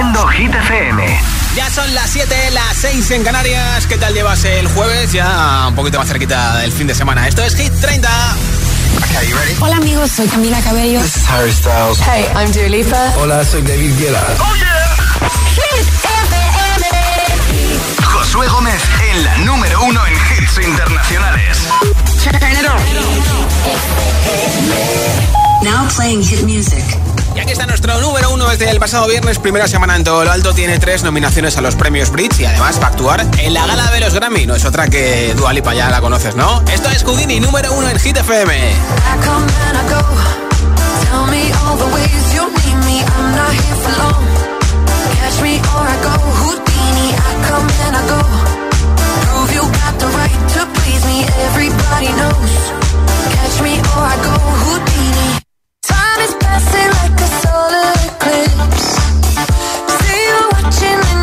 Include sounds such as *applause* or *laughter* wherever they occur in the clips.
Haciendo Hit FM. Ya son las 7, las 6 en Canarias. ¿Qué tal llevas el jueves? Ya un poquito más cerquita del fin de semana. Esto es Hit 30. Hola amigos, soy Camila Cabello. This is Harry Styles. Hey, I'm Dua Lipa. Hola, soy David Guetta. ¡Oh, yeah! Hit FM. Josué Gómez en la número uno en hits internacionales. Now playing hit music. Y aquí está nuestro número uno desde el pasado viernes, primera semana en todo lo alto. Tiene tres nominaciones a los premios Bridge y además va a actuar en la gala de los Grammy. No es otra que Dualipa, ya la conoces, ¿no? Esto es Houdini, número uno en Hit FM. Everybody knows. Catch me or I go. Time is passing like a solar eclipse. See you watching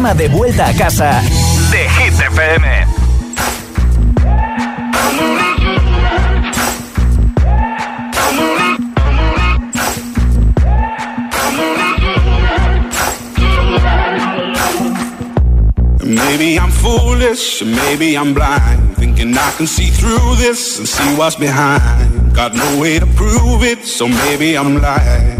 programa de vuelta a casa de Hit FM. Maybe I'm foolish, maybe I'm blind. Thinking I can see through this and see what's behind. Got no way to prove it, so maybe I'm lying.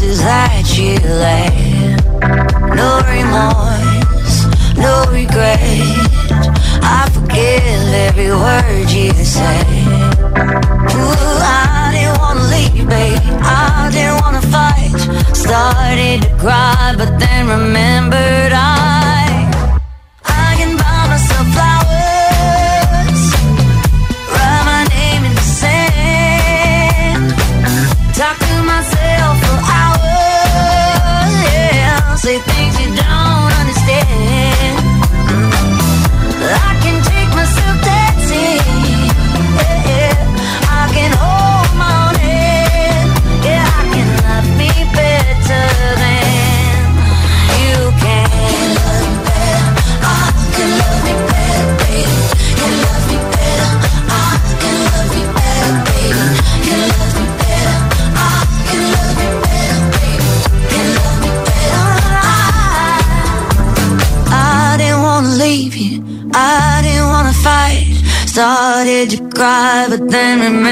roses that you laid. No remorse, no regret. I forgive every word you say. Then remembered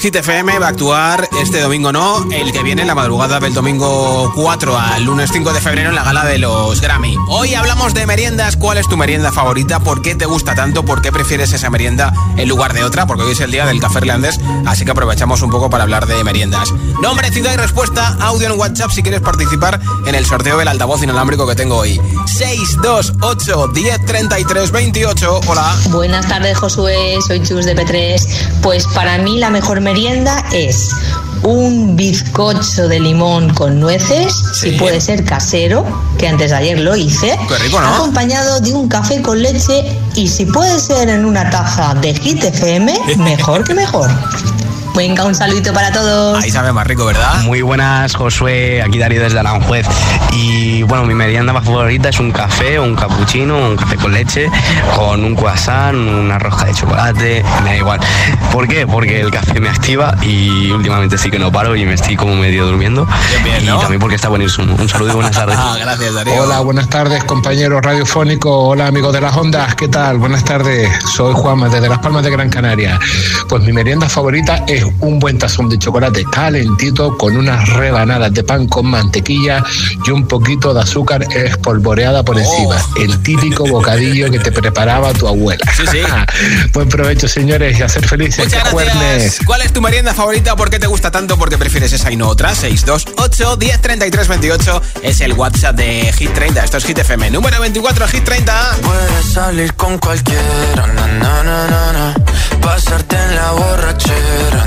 Hit FM, va a actuar este domingo no, el que viene, la madrugada del domingo 4 al lunes 5 de febrero en la gala de los Grammy. Hoy hablamos de meriendas, ¿cuál es tu merienda favorita? ¿Por qué te gusta tanto? ¿Por qué prefieres esa merienda en lugar de otra? Porque hoy es el día del café irlandés, así que aprovechamos un poco para hablar de meriendas. Nombre, ciudad y respuesta, audio en WhatsApp si quieres participar en el sorteo del altavoz inalámbrico que tengo hoy. 628 10 33 28, hola. Buenas tardes, Josué. Soy Chus de P3. Pues para mí la mejor merienda es un bizcocho de limón con nueces, Sí. si puede ser casero, que antes de ayer lo hice, Qué rico, ¿no? acompañado de un café con leche y si puede ser en una taza de Hit FM, *laughs* mejor que mejor. Venga, un saludito para todos. Ahí sabe más rico, ¿verdad? Muy buenas, Josué, aquí Darío desde Aranjuez. Y bueno, mi merienda más favorita es un café, un cappuccino, un café con leche, con un croissant, una rosca de chocolate, me da igual. ¿Por qué? Porque el café me activa y últimamente sí que no paro y me estoy como medio durmiendo. Bien, bien, y también porque está buenísimo. Un saludo y buenas *laughs* tardes. Ah, gracias, Darío. Hola, buenas tardes compañeros radiofónicos, hola amigos de las ondas, ¿qué tal? Buenas tardes, soy Juanma desde Las Palmas de Gran Canaria. Pues mi merienda favorita es un buen tazón de chocolate calentito con unas rebanadas de pan con mantequilla y un poquito de azúcar espolvoreada por encima. Oh. El típico bocadillo que te preparaba tu abuela. Sí, sí. *laughs* buen provecho, señores, y a ser felices. Muchas ¡Qué gracias. ¿Cuál es tu merienda favorita? ¿Por qué te gusta tanto? ¿Por qué prefieres esa y no otra? 628 1033 28 es el WhatsApp de Hit 30. Esto es Hit FM. Número 24, Hit 30. Puedes salir con cualquiera, na, na, na, na, na. Pasarte en la borrachera,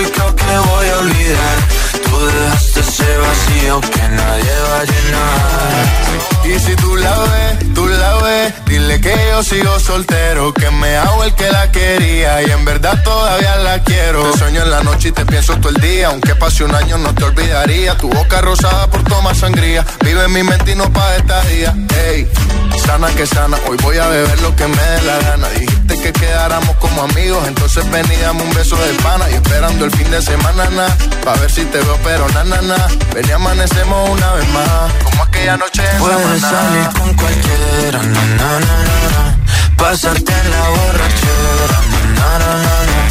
y creo que voy a olvidar, tú dejaste ese vacío que nadie va a llenar. Y si tú la ves, tú la ves, dile que yo sigo soltero, que me hago el que la quería y en verdad todavía la quiero. Te sueño en la noche y te pienso todo el día, aunque pase un año no te olvidaría. Tu boca rosada por tomar sangría, vive en mi mente y no pa' esta día. Ey, sana que sana, hoy voy a beber lo que me dé la gana. Dijiste que quedáramos como amigos, entonces ven y dame un beso de pana y esperando el fin de semana, na, pa' ver si te veo, pero na, na, na. Ven y amanecemos una vez más, como aquella noche en Puedes Samaná. salir con cualquiera, na, na, na, na, na. Pasarte en la borrachera, na, na, na, na.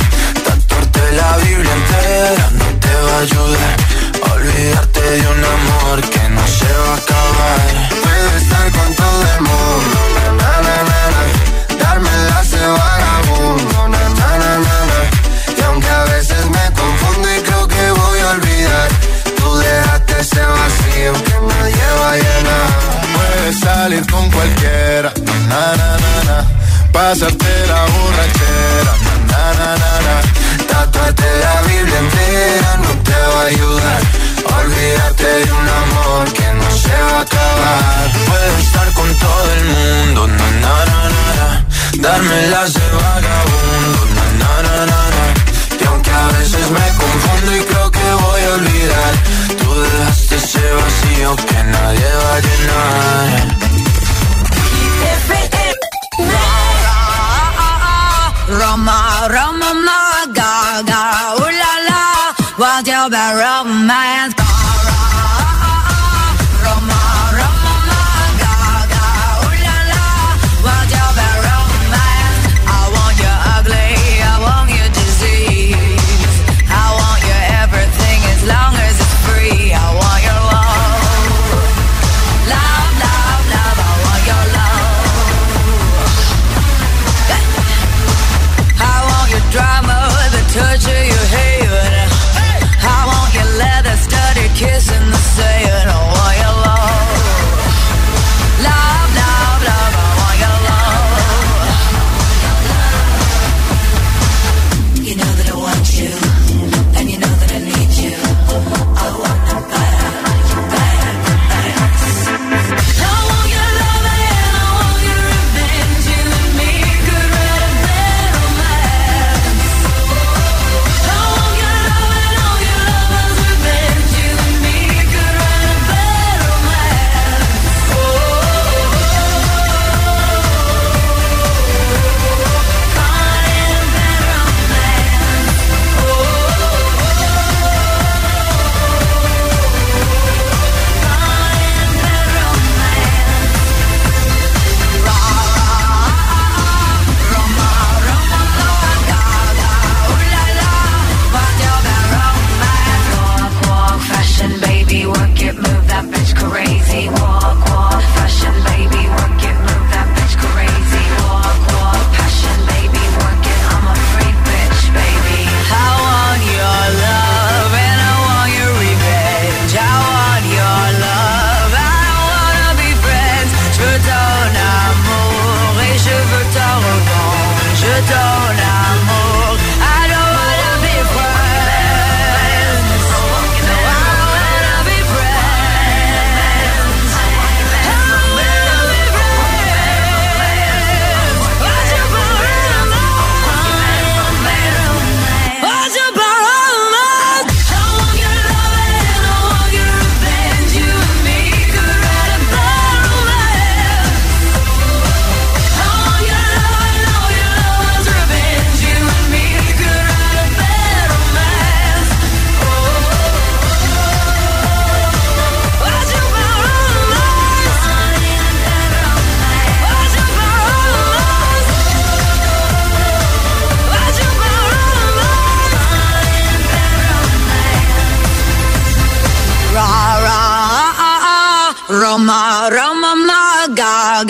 Roma, Roma, ma, ga,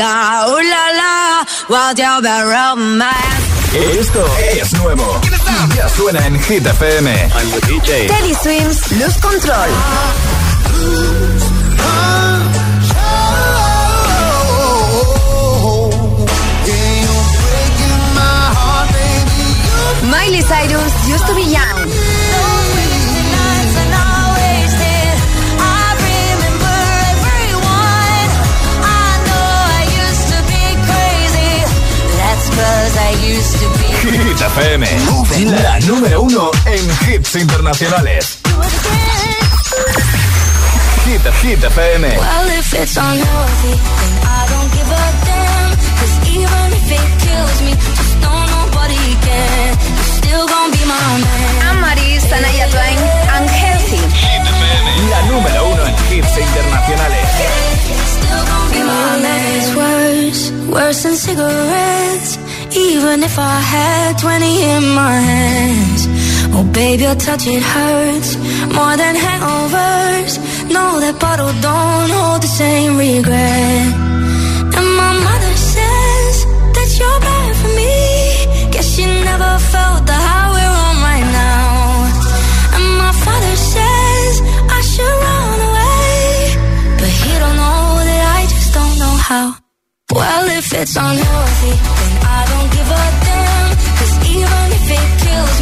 ooh la la, what you romance. Esto es nuevo. Ya suena en Hit FM. I'm the DJ. Teddy Swims, Luz Control. Miley Cyrus, Used to Be Young. Hit FM. La número uno en hits internacionales. Hit, Hit FM. Well, if it's unhealthy, then I don't give a damn. Cause even if it kills me, just know nobody can. You're still gonna be my man. Amaris, Sanaya Twain, Unhealthy. Hit FM. La número uno en hits internacionales. Still gonna be my man. It's worse, worse than cigarettes. Even if I had 20 in my hands. Oh, baby, your touch, it hurts more than hangovers. No, that bottle don't hold the same regret. And my mother says that you're bad for me. Guess she never felt the high we're on right now. And my father says I should run away. But he don't know that I just don't know how. Well, it's unhealthy, then I don't give a damn. Cause even if it kills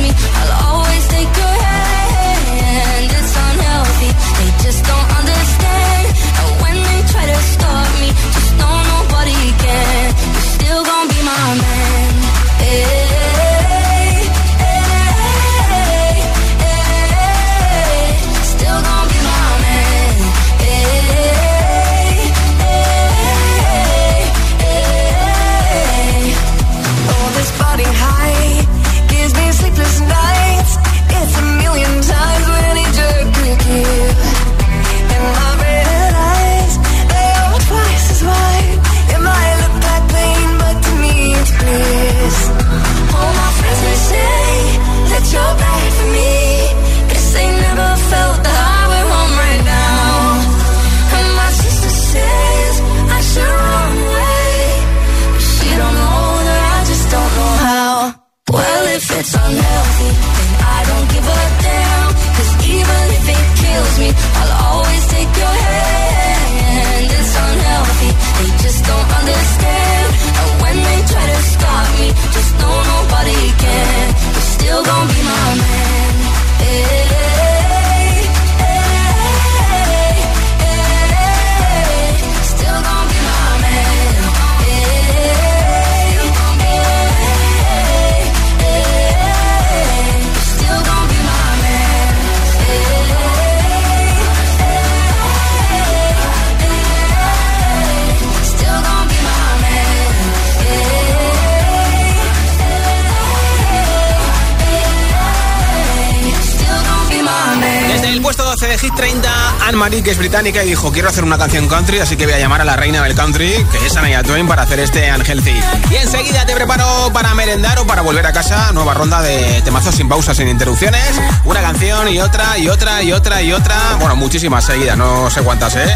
que es británica, y dijo, quiero hacer una canción country, así que voy a llamar a la reina del country, que es Anaya Twain, para hacer este Unhealthy. Y enseguida te preparo para merendar o para volver a casa, nueva ronda de temazos sin pausas, sin interrupciones, una canción y otra, y otra, y otra, y otra, bueno, muchísimas seguidas, no sé cuántas, ¿eh?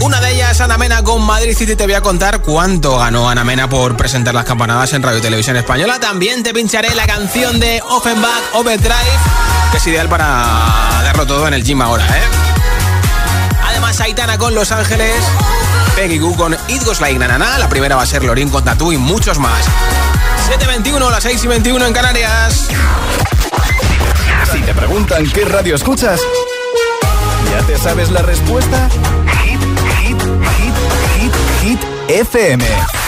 Una de ellas, Ana Mena con Madrid City. Te voy a contar cuánto ganó Ana Mena por presentar las campanadas en Radio y Televisión Española. También te pincharé la canción de Offenbach Overdrive, que es ideal para darlo todo en el gym ahora, ¿eh? Además, Aitana con Los Ángeles, Peggy Goo con It Goes Like Nanana. La primera va a ser Lorin con Tatú y muchos más. 7.21, las 6 y 21 en Canarias. Si te preguntan qué radio escuchas, ¿ya te sabes la respuesta? Hit, hit, hit, hit, hit, FM.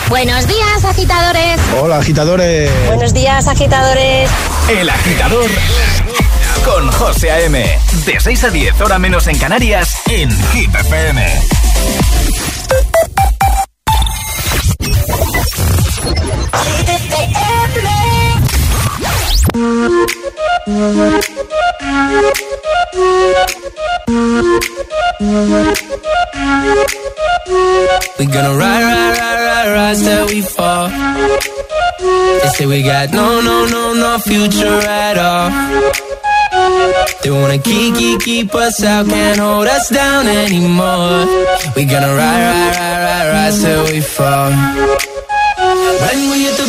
Buenos días, agitadores. Hola, agitadores. Buenos días, agitadores. El agitador con José A.M. De 6 a 10, hora menos en Canarias, en Hit FM. We gonna ride, ride, ride, ride, ride we fall. They wanna keep, keep, keep us out, can't hold us down anymore. We gonna ride, ride, ride, ride, ride till we fall. When will you?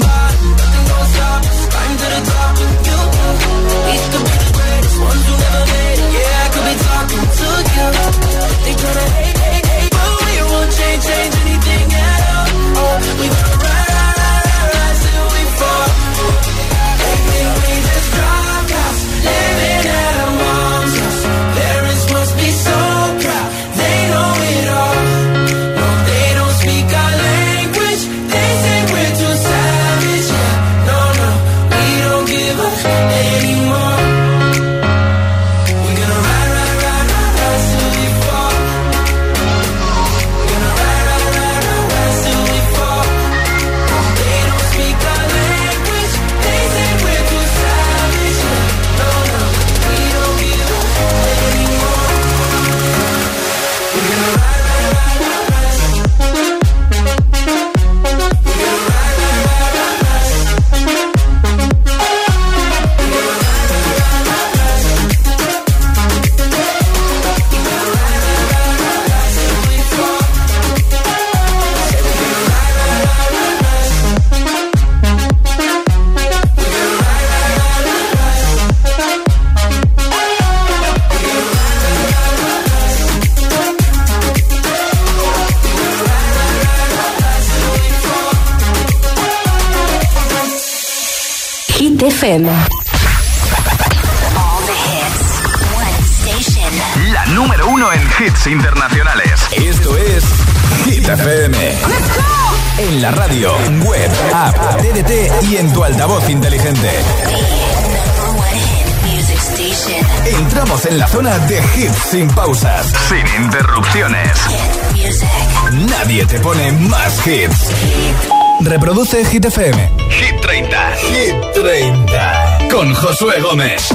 Gómez.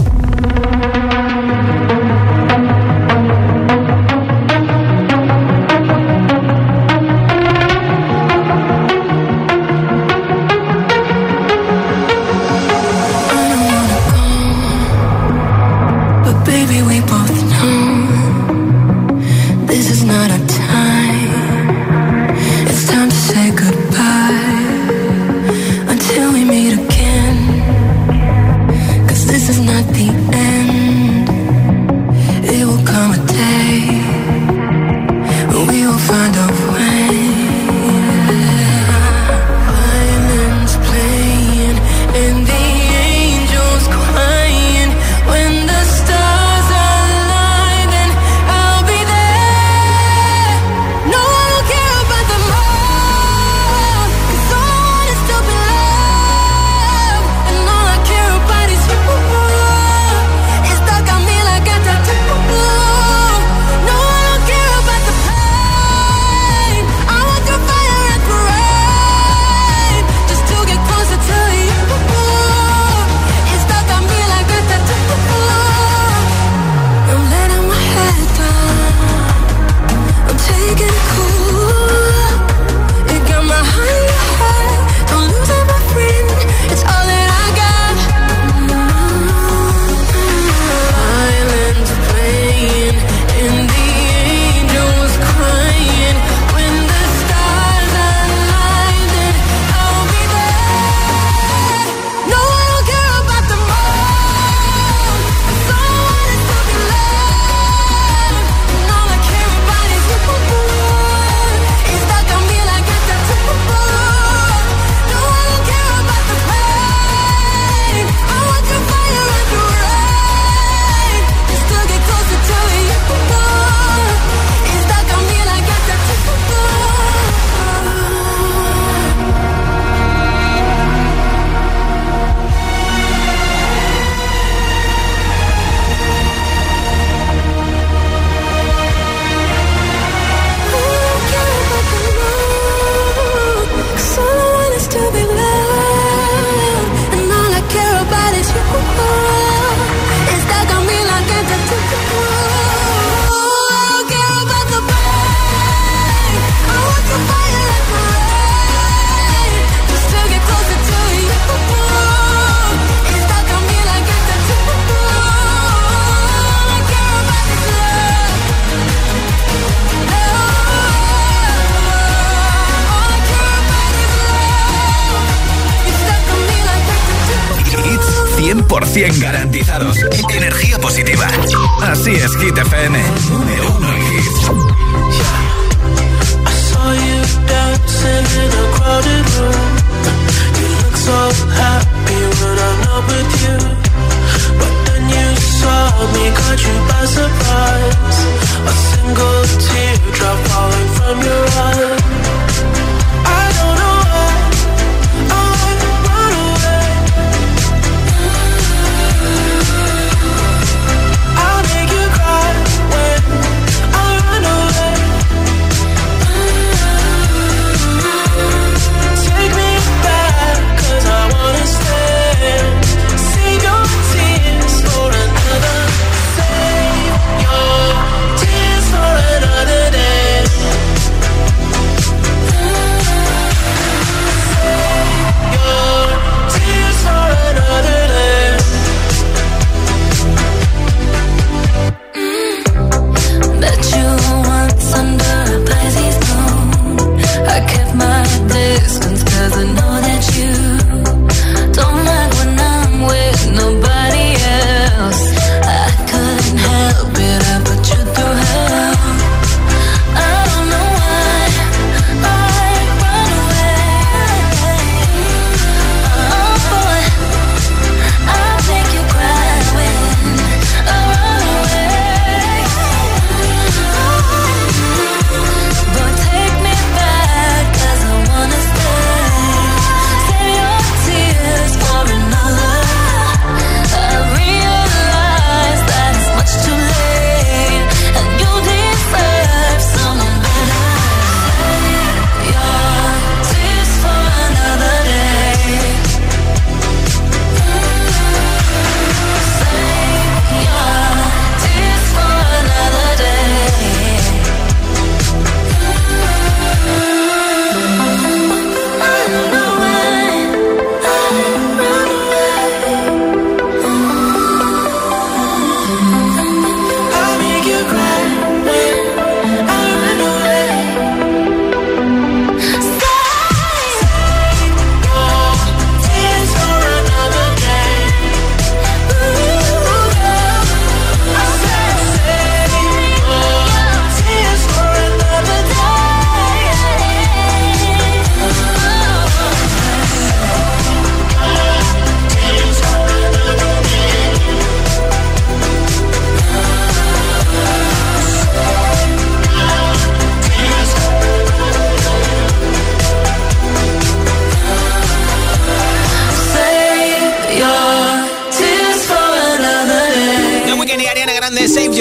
But baby, we both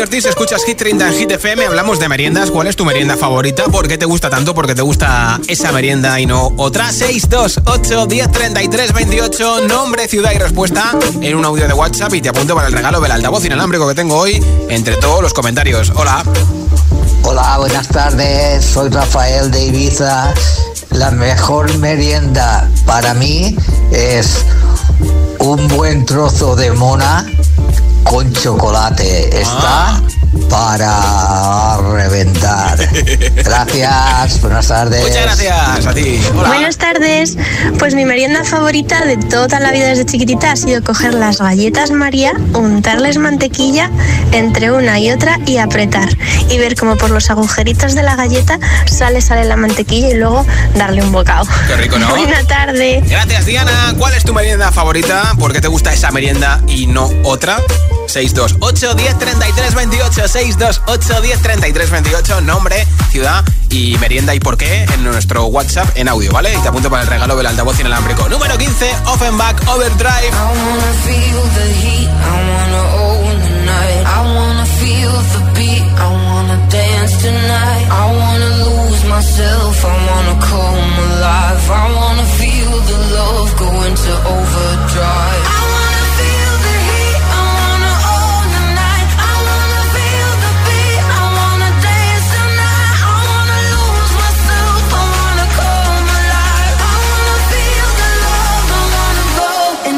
escuchas Hit 30 en Hit FM, hablamos de meriendas. ¿Cuál es tu merienda favorita? ¿Por qué te gusta tanto? ¿Por qué te gusta esa merienda y no otra? 628 10 33 28, nombre, ciudad y respuesta en un audio de WhatsApp y te apunto para el regalo del altavoz inalámbrico que tengo hoy entre todos los comentarios. Hola. Hola, buenas tardes. Soy Rafael de Ibiza. La mejor merienda para mí es un buen trozo de mona con chocolate. Está ah para reventar. *laughs* Gracias, buenas tardes. Muchas gracias a ti. Buenas tardes. Pues mi merienda favorita de toda la vida desde chiquitita ha sido coger las galletas María, untarles mantequilla entre una y otra y apretar. Y ver como por los agujeritos de la galleta sale, sale la mantequilla y luego darle un bocado. Qué rico, ¿no? Buena tarde. Gracias, Diana. ¿Cuál es tu merienda favorita? ¿Por qué te gusta esa merienda y no otra? 628 10 33 28 628 10 33 28 Nombre, ciudad y merienda y por qué en nuestro WhatsApp en audio, ¿vale? Y te apunto para el regalo del altavoz inalámbrico. Número 15, Offenbach Overdrive. I wanna feel the heat, I wanna own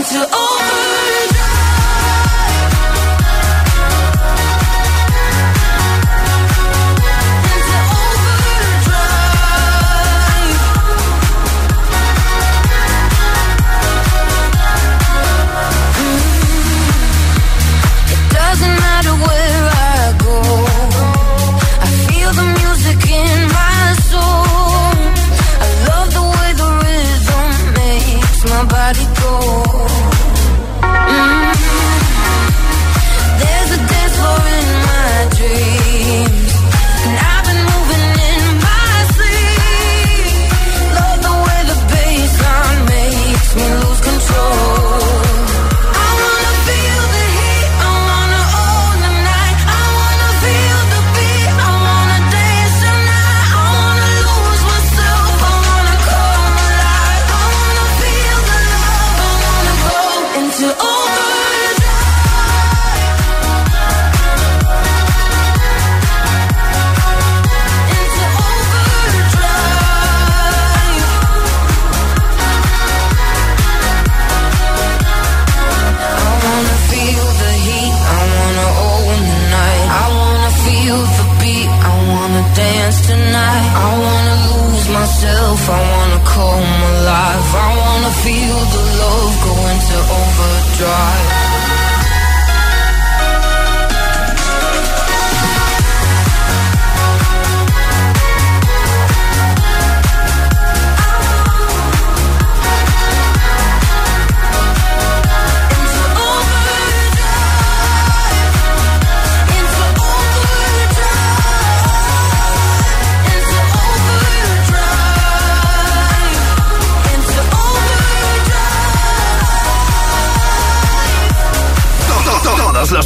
to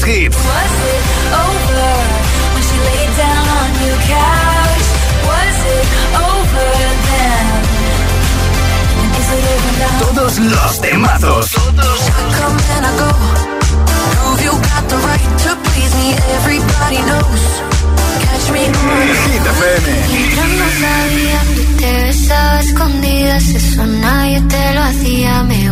hits. Todos los temazos. Todos. Hit FM. escondidas, eso nadie te lo hacía. Me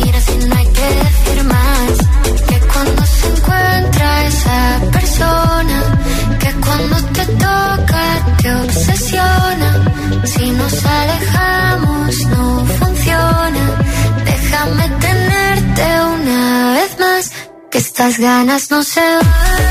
que estas ganas no se van.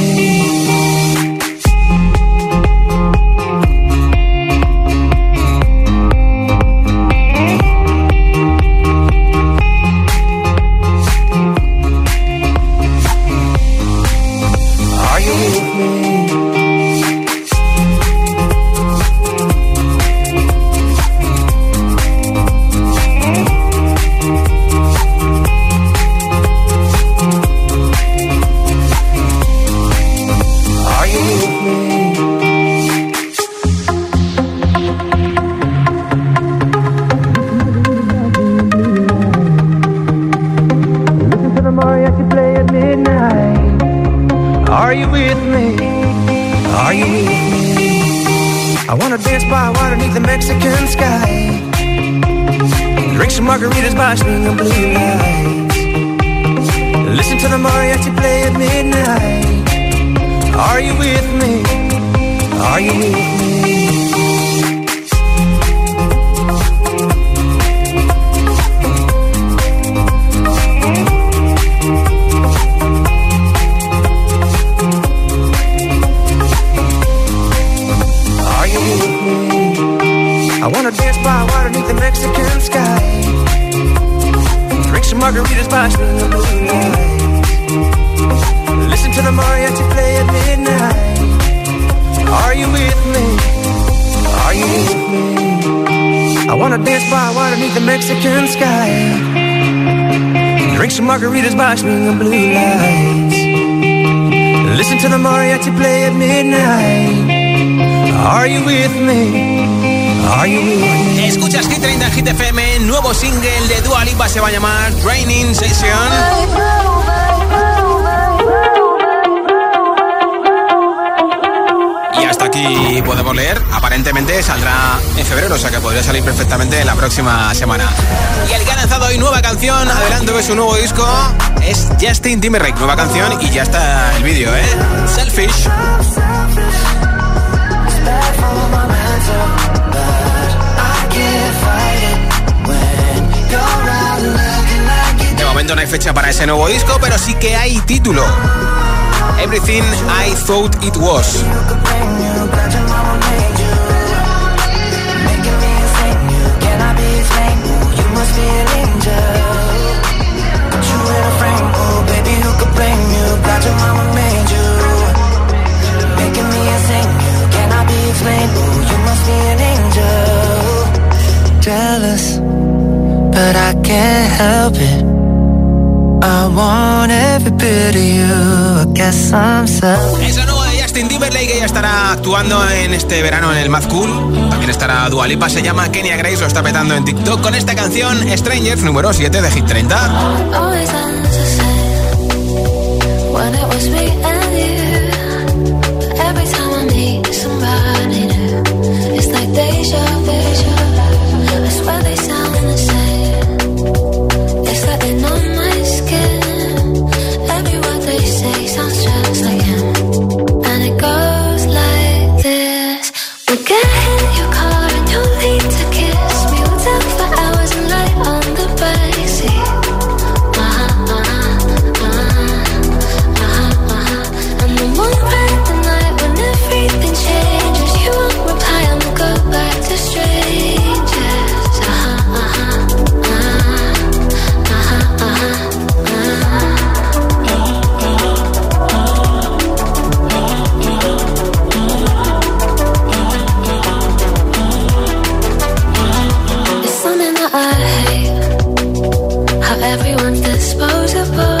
Canción, adelanto de su nuevo disco, es Justin Timberlake. Nueva canción y ya está el vídeo, ¿eh? Selfish. De momento no hay fecha para ese nuevo disco, pero sí que hay título. Everything I Thought It Was. Jealous, but I can't help it. I want every bit of you. I guess I'm selfish. Es la nueva de Justin Timberlake que ya estará actuando en este verano en el Mad Cool. También estará Dua Lipa, se llama Kenya Grace, lo está petando en TikTok con esta canción Strangers número 7 de Hit 30. It was me and you. Every time I meet somebody new, it's like deja vu. I hate. How everyone's disposable.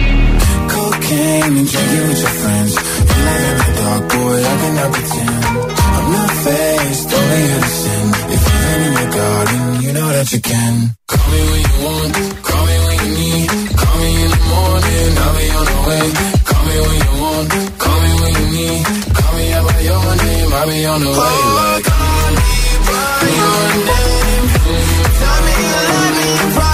Cocaine and with your friends. You light up the dark, boy, I cannot pretend. I'm not faced, only sin. If you've in your garden, you know that you can. Call me when you want, call me when you need. Call me in the morning, I'll be on the way. Call me when you want, call me when you need. Call me out by your name, I'll be on the way. Like, call me by your name. Tell me you love me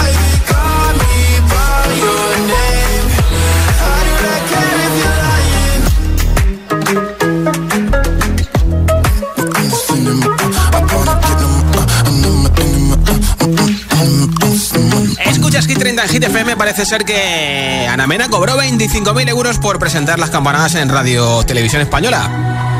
Hit 30 en Hit FM. Parece ser que Ana Mena cobró 25.000 euros por presentar las campanadas en Radio Televisión Española.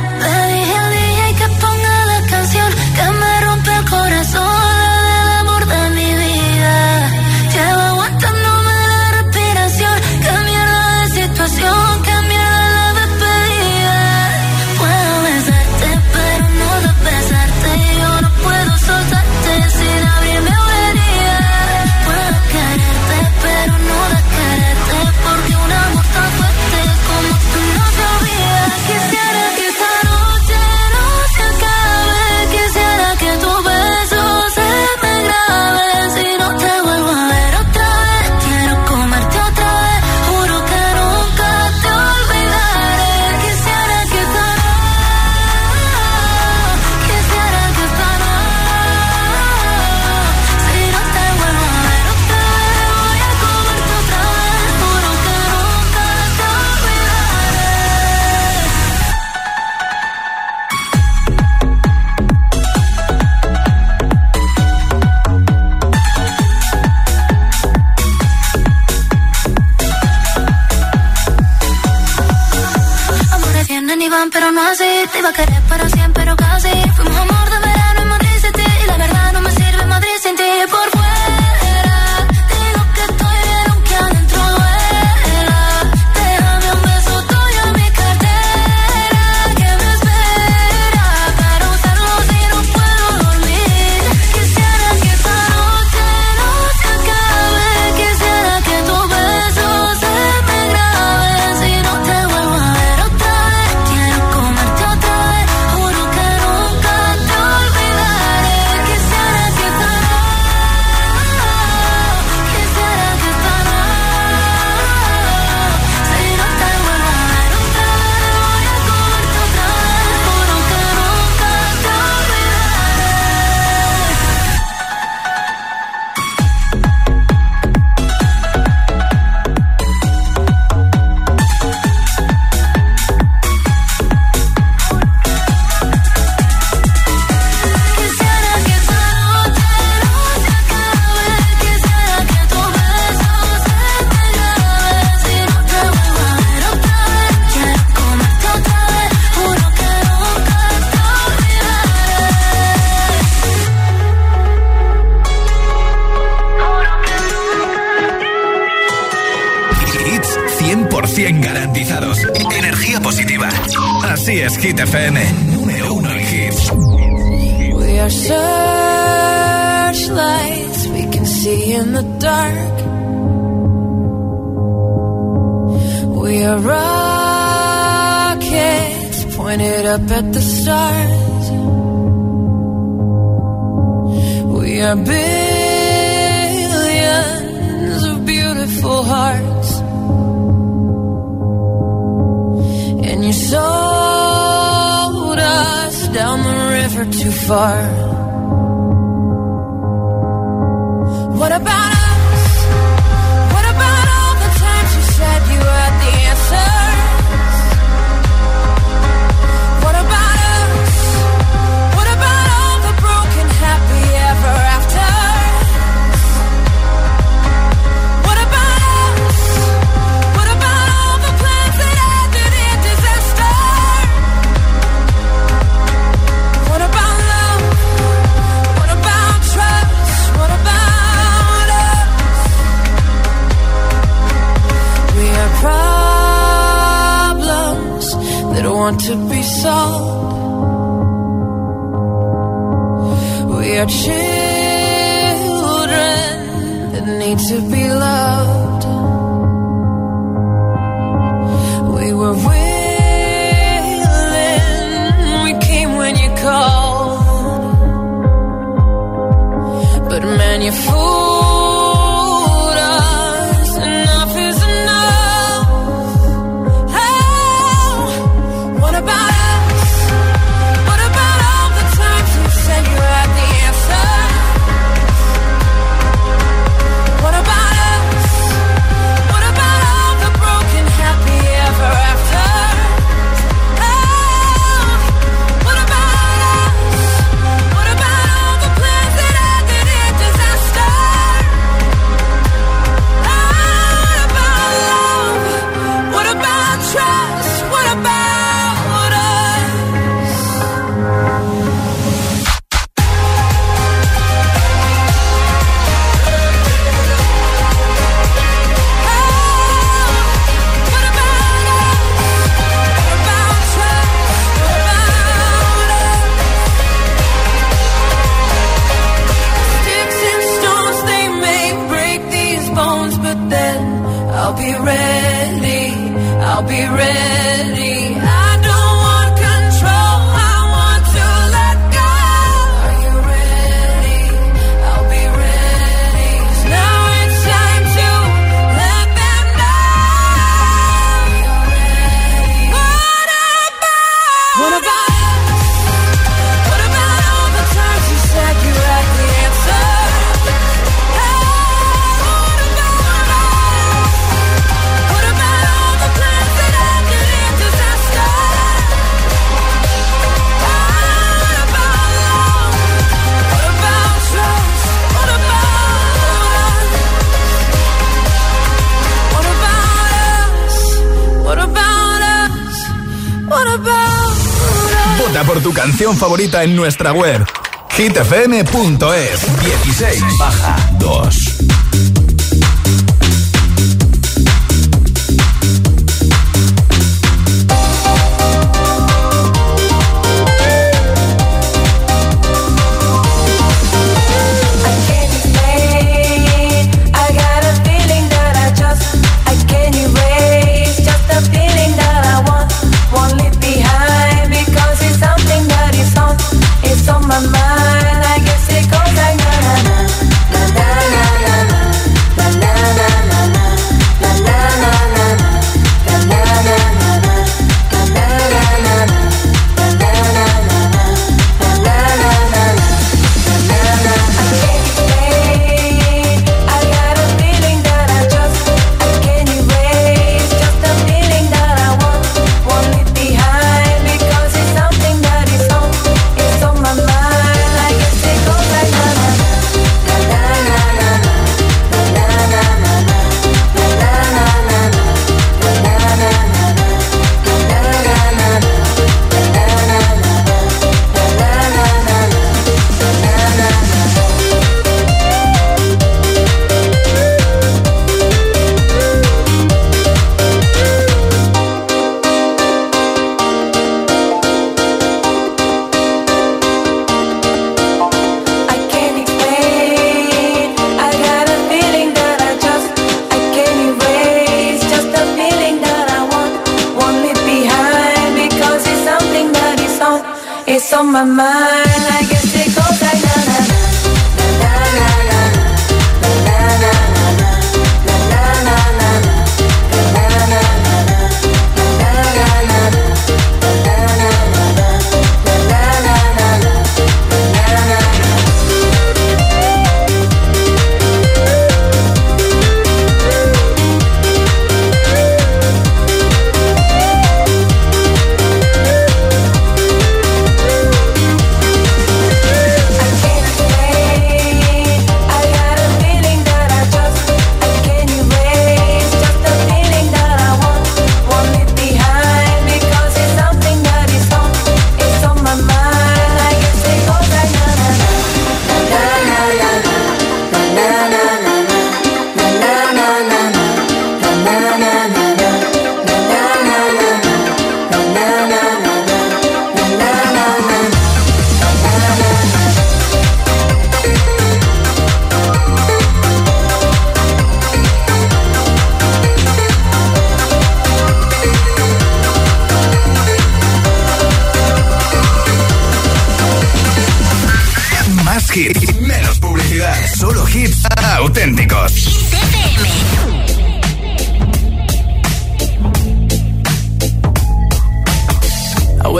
Canción favorita en nuestra web hitfm.es 16 baja 2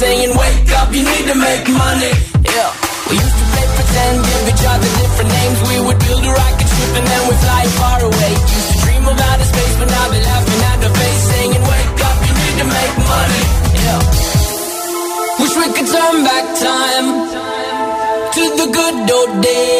saying, "Wake up, you need to make money." Yeah. We used to play pretend, give each other different names. We would build a rocket ship and then we'd fly far away. Used to dream of outer space, but now they're laughing at the face, saying, "Wake up, you need to make money." Yeah. Wish we could turn back time to the good old days